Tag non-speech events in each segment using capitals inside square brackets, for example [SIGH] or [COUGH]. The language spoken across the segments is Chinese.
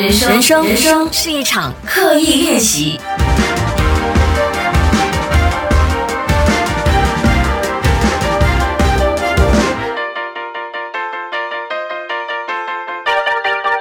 人生，人生，人生是一场刻意练习。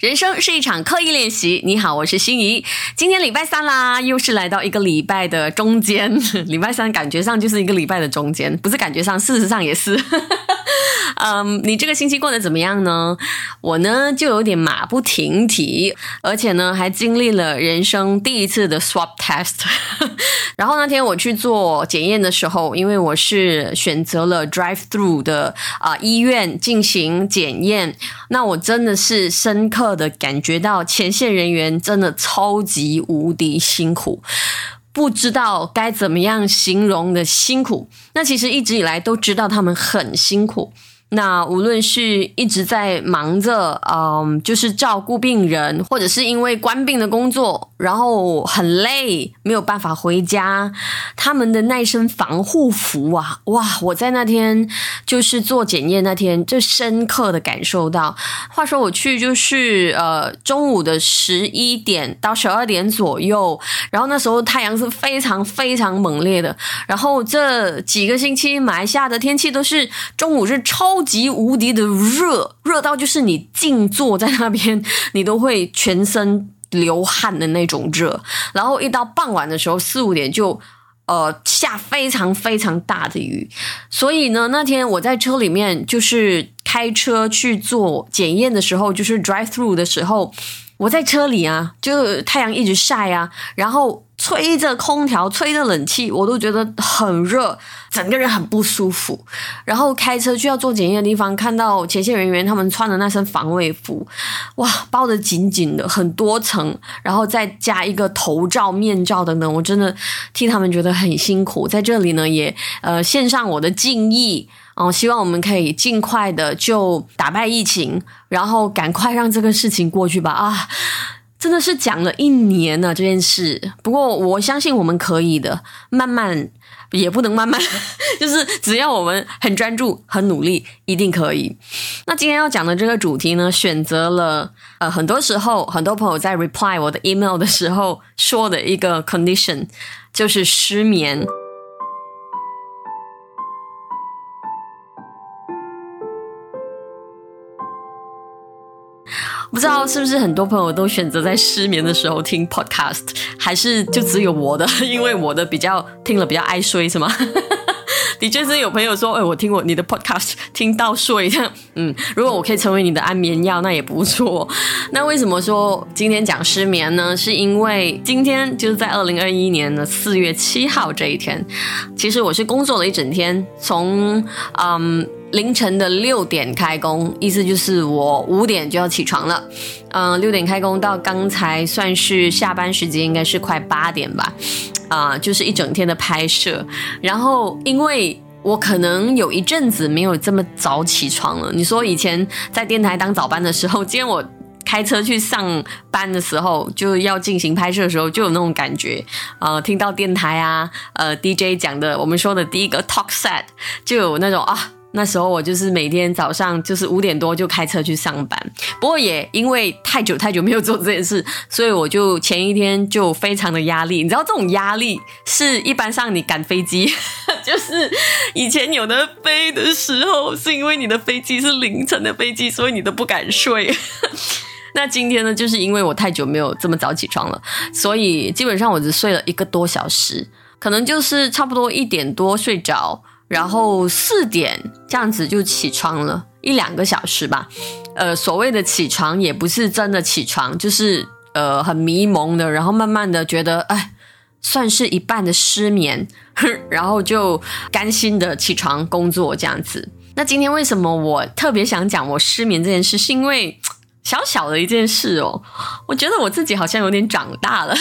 人生是一场刻意练习。你好，我是心怡。今天礼拜三啦，又是来到一个礼拜的中间。[LAUGHS] 礼拜三感觉上就是一个礼拜的中间，不是感觉上，事实上也是。嗯，你这个星期过得怎么样呢？我呢就有点马不停蹄，而且呢还经历了人生第一次的 swab test。[LAUGHS] 然后那天我去做检验的时候，因为我是选择了 drive through 的啊医院进行检验，那我真的是深刻的感觉到前线人员真的超级无敌辛苦。不知道该怎么样形容的辛苦，那其实一直以来都知道他们很辛苦。那无论是一直在忙着，嗯，就是照顾病人，或者是因为关病的工作，然后很累，没有办法回家，他们的那身防护服啊，哇！我在那天就是做检验那天，就深刻的感受到。话说我去就是呃中午的十一点到十二点左右，然后那时候太阳是非常非常猛烈的，然后这几个星期马来西亚的天气都是中午是超。超级无敌的热，热到就是你静坐在那边，你都会全身流汗的那种热。然后一到傍晚的时候，四五点就呃下非常非常大的雨。所以呢，那天我在车里面就是开车去做检验的时候，就是 drive through 的时候，我在车里啊，就太阳一直晒啊，然后。吹着空调，吹着冷气，我都觉得很热，整个人很不舒服。然后开车去要做检验的地方，看到前线人员他们穿的那身防卫服，哇，包得紧紧的，很多层，然后再加一个头罩、面罩等等，我真的替他们觉得很辛苦。在这里呢，也呃献上我的敬意哦，希望我们可以尽快的就打败疫情，然后赶快让这个事情过去吧啊！真的是讲了一年呢这件事，不过我相信我们可以的，慢慢也不能慢慢，[LAUGHS] 就是只要我们很专注、很努力，一定可以。那今天要讲的这个主题呢，选择了呃，很多时候很多朋友在 reply 我的 email 的时候说的一个 condition，就是失眠。不知道是不是很多朋友都选择在失眠的时候听 podcast，还是就只有我的？[LAUGHS] 因为我的比较听了比较爱睡，是吗？[LAUGHS] 的确是有朋友说，哎，我听我你的 podcast 听到睡，嗯，如果我可以成为你的安眠药，那也不错。那为什么说今天讲失眠呢？是因为今天就是在二零二一年的四月七号这一天，其实我是工作了一整天，从嗯。凌晨的六点开工，意思就是我五点就要起床了。嗯，六点开工到刚才算是下班时间，应该是快八点吧。啊，就是一整天的拍摄。然后，因为我可能有一阵子没有这么早起床了。你说以前在电台当早班的时候，今天我开车去上班的时候，就要进行拍摄的时候，就有那种感觉。呃，听到电台啊，呃，DJ 讲的，我们说的第一个 talk set，就有那种啊。那时候我就是每天早上就是五点多就开车去上班，不过也因为太久太久没有做这件事，所以我就前一天就非常的压力。你知道这种压力是一般上你赶飞机，[LAUGHS] 就是以前有的飞的时候，是因为你的飞机是凌晨的飞机，所以你都不敢睡。[LAUGHS] 那今天呢，就是因为我太久没有这么早起床了，所以基本上我只睡了一个多小时，可能就是差不多一点多睡着。然后四点这样子就起床了一两个小时吧，呃，所谓的起床也不是真的起床，就是呃很迷蒙的，然后慢慢的觉得哎，算是一半的失眠，[LAUGHS] 然后就甘心的起床工作这样子。那今天为什么我特别想讲我失眠这件事，是因为小小的一件事哦，我觉得我自己好像有点长大了，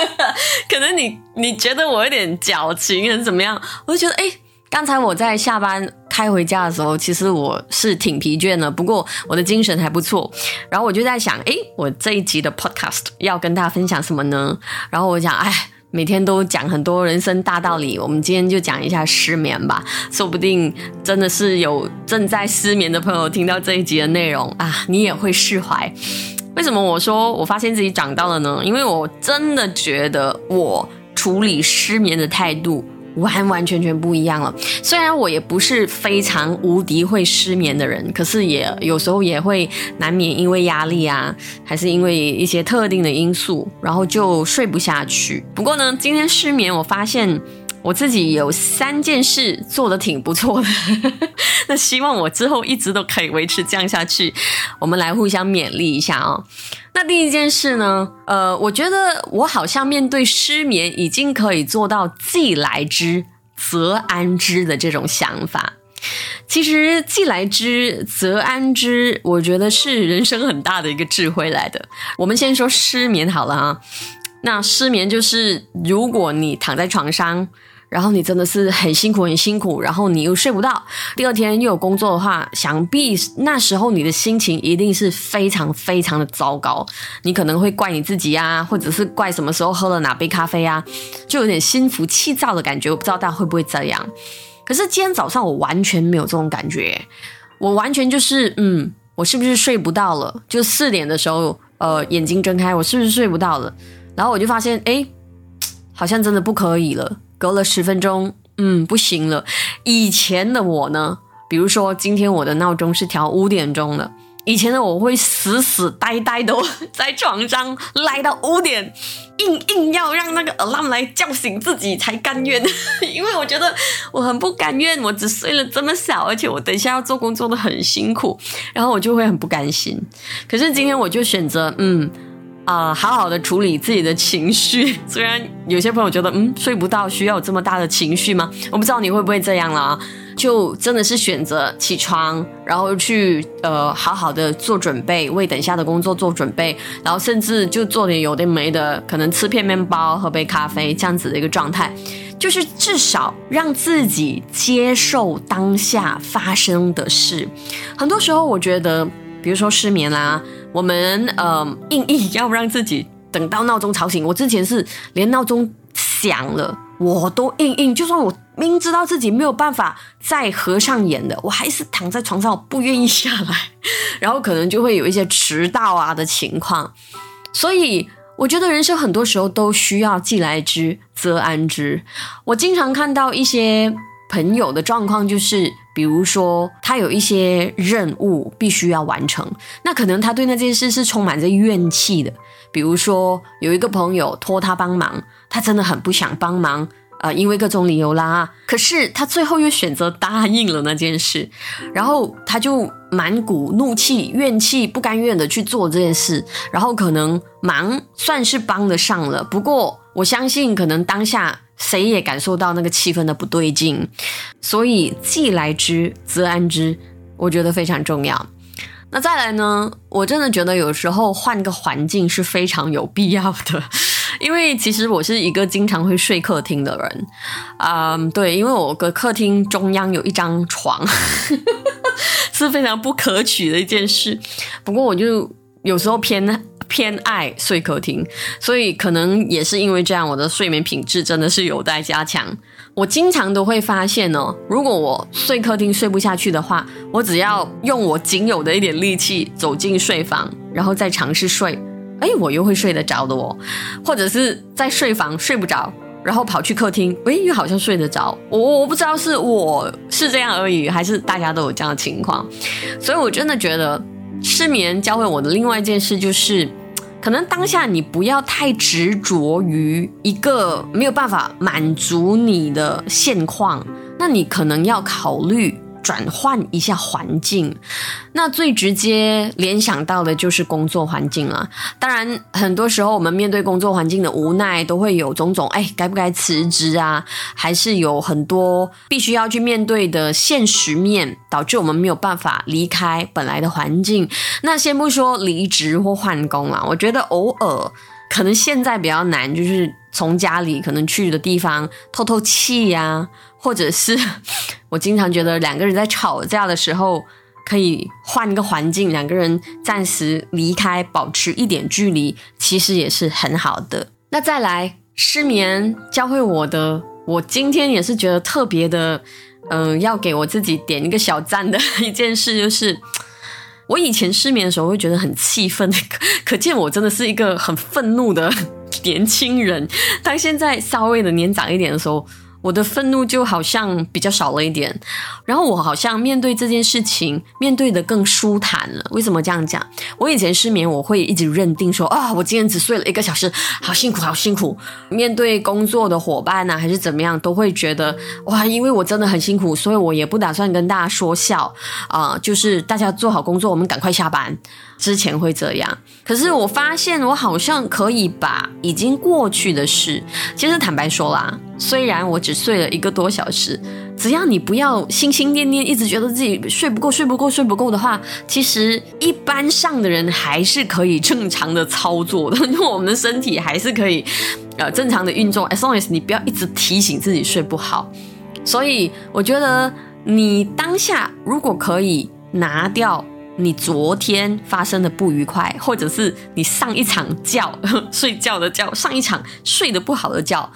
[LAUGHS] 可能你你觉得我有点矫情还是怎么样，我就觉得哎。刚才我在下班开回家的时候，其实我是挺疲倦的，不过我的精神还不错。然后我就在想，诶，我这一集的 podcast 要跟大家分享什么呢？然后我想，哎，每天都讲很多人生大道理，我们今天就讲一下失眠吧。说不定真的是有正在失眠的朋友听到这一集的内容啊，你也会释怀。为什么我说我发现自己长大了呢？因为我真的觉得我处理失眠的态度。完完全全不一样了。虽然我也不是非常无敌会失眠的人，可是也有时候也会难免因为压力啊，还是因为一些特定的因素，然后就睡不下去。不过呢，今天失眠，我发现。我自己有三件事做的挺不错的，[LAUGHS] 那希望我之后一直都可以维持这样下去。我们来互相勉励一下哦。那第一件事呢，呃，我觉得我好像面对失眠已经可以做到既来之则安之的这种想法。其实既来之则安之，我觉得是人生很大的一个智慧来的。我们先说失眠好了啊。那失眠就是如果你躺在床上。然后你真的是很辛苦，很辛苦，然后你又睡不到，第二天又有工作的话，想必那时候你的心情一定是非常非常的糟糕。你可能会怪你自己啊，或者是怪什么时候喝了哪杯咖啡啊，就有点心浮气躁的感觉。我不知道大家会不会这样。可是今天早上我完全没有这种感觉，我完全就是嗯，我是不是睡不到了？就四点的时候，呃，眼睛睁开，我是不是睡不到了？然后我就发现，哎，好像真的不可以了。隔了十分钟，嗯，不行了。以前的我呢，比如说今天我的闹钟是调五点钟的，以前的我会死死呆呆的在床上赖到五点，硬硬要让那个 alarm 来叫醒自己才甘愿，[LAUGHS] 因为我觉得我很不甘愿，我只睡了这么少，而且我等一下要做工作的很辛苦，然后我就会很不甘心。可是今天我就选择，嗯。啊，好好的处理自己的情绪。[LAUGHS] 虽然有些朋友觉得，嗯，睡不到需要有这么大的情绪吗？我不知道你会不会这样了啊。就真的是选择起床，然后去呃好好的做准备，为等下的工作做准备，然后甚至就做点有的没的，可能吃片面包，喝杯咖啡这样子的一个状态，就是至少让自己接受当下发生的事。很多时候，我觉得，比如说失眠啦。我们呃，硬硬要不让自己等到闹钟吵醒。我之前是连闹钟响了，我都硬硬，就算我明知道自己没有办法再合上眼的，我还是躺在床上，不愿意下来，然后可能就会有一些迟到啊的情况。所以我觉得人生很多时候都需要既来之则安之。我经常看到一些朋友的状况就是。比如说，他有一些任务必须要完成，那可能他对那件事是充满着怨气的。比如说，有一个朋友托他帮忙，他真的很不想帮忙，呃，因为各种理由啦。可是他最后又选择答应了那件事，然后他就满股怒气、怨气、不甘愿的去做这件事，然后可能忙算是帮得上了，不过我相信可能当下。谁也感受到那个气氛的不对劲，所以既来之则安之，我觉得非常重要。那再来呢？我真的觉得有时候换个环境是非常有必要的，[LAUGHS] 因为其实我是一个经常会睡客厅的人。嗯，对，因为我的客厅中央有一张床，[LAUGHS] 是非常不可取的一件事。不过我就有时候偏。偏爱睡客厅，所以可能也是因为这样，我的睡眠品质真的是有待加强。我经常都会发现哦，如果我睡客厅睡不下去的话，我只要用我仅有的一点力气走进睡房，然后再尝试睡，哎，我又会睡得着的哦。或者是在睡房睡不着，然后跑去客厅，哎，又好像睡得着。我我不知道是我是这样而已，还是大家都有这样的情况。所以我真的觉得失眠教会我的另外一件事就是。[TSK] 可能当下你不要太执着于一个没有办法满足你的现况，那你可能要考虑。转换一下环境，那最直接联想到的就是工作环境了。当然，很多时候我们面对工作环境的无奈，都会有种种哎，该不该辞职啊？还是有很多必须要去面对的现实面，导致我们没有办法离开本来的环境。那先不说离职或换工啊，我觉得偶尔可能现在比较难，就是从家里可能去的地方透透气呀。或者是我经常觉得两个人在吵架的时候，可以换一个环境，两个人暂时离开，保持一点距离，其实也是很好的。那再来失眠教会我的，我今天也是觉得特别的，嗯，要给我自己点一个小赞的一件事，就是我以前失眠的时候会觉得很气愤，[LAUGHS] 可可见我真的是一个很愤怒的 [LAUGHS] 年轻人。当现在稍微的年长一点的时候。我的愤怒就好像比较少了一点，然后我好像面对这件事情面对的更舒坦了。为什么这样讲？我以前失眠，我会一直认定说啊，我今天只睡了一个小时，好辛苦，好辛苦。面对工作的伙伴呢，还是怎么样，都会觉得哇，因为我真的很辛苦，所以我也不打算跟大家说笑啊，就是大家做好工作，我们赶快下班。之前会这样，可是我发现我好像可以把已经过去的事，其实坦白说啦，虽然我只睡了一个多小时，只要你不要心心念念，一直觉得自己睡不够、睡不够、睡不够的话，其实一般上的人还是可以正常的操作的，因为我们的身体还是可以呃正常的运作，as long as 你不要一直提醒自己睡不好。所以我觉得你当下如果可以拿掉。你昨天发生的不愉快，或者是你上一场觉 [LAUGHS] 睡觉的觉，上一场睡得不好的觉，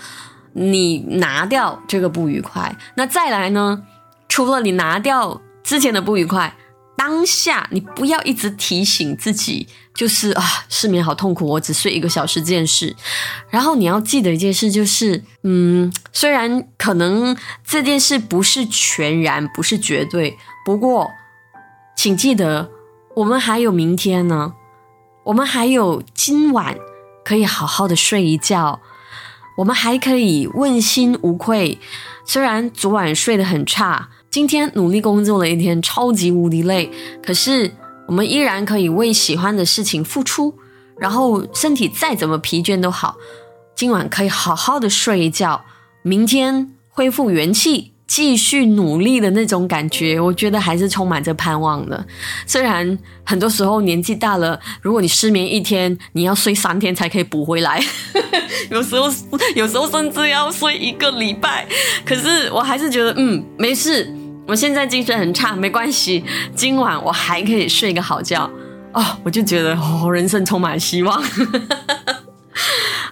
你拿掉这个不愉快，那再来呢？除了你拿掉之前的不愉快，当下你不要一直提醒自己，就是啊，失眠好痛苦，我只睡一个小时这件事。然后你要记得一件事，就是嗯，虽然可能这件事不是全然，不是绝对，不过。请记得，我们还有明天呢，我们还有今晚可以好好的睡一觉，我们还可以问心无愧。虽然昨晚睡得很差，今天努力工作了一天，超级无敌累，可是我们依然可以为喜欢的事情付出。然后身体再怎么疲倦都好，今晚可以好好的睡一觉，明天恢复元气。继续努力的那种感觉，我觉得还是充满着盼望的。虽然很多时候年纪大了，如果你失眠一天，你要睡三天才可以补回来。[LAUGHS] 有时候，有时候甚至要睡一个礼拜。可是我还是觉得，嗯，没事。我现在精神很差，没关系。今晚我还可以睡个好觉。哦，我就觉得，哦，人生充满希望。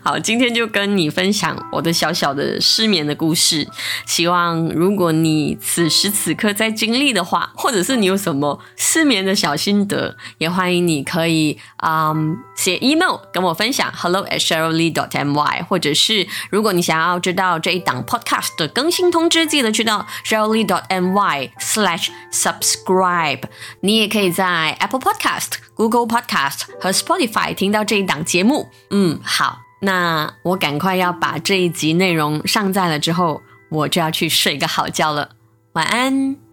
好，今天就跟你分享我的小小的失眠的故事。希望如果你此时此刻在经历的话，或者是你有什么失眠的小心得，也欢迎你可以嗯写 email 跟我分享，hello at sheryllee dot my，或者是如果你想要知道这一档 podcast 的更新通知，记得去到 sheryllee dot my slash subscribe。你也可以在 Apple Podcast、Google Podcast 和 Spotify 听到这一档节目。嗯，好。那我赶快要把这一集内容上载了之后，我就要去睡个好觉了。晚安。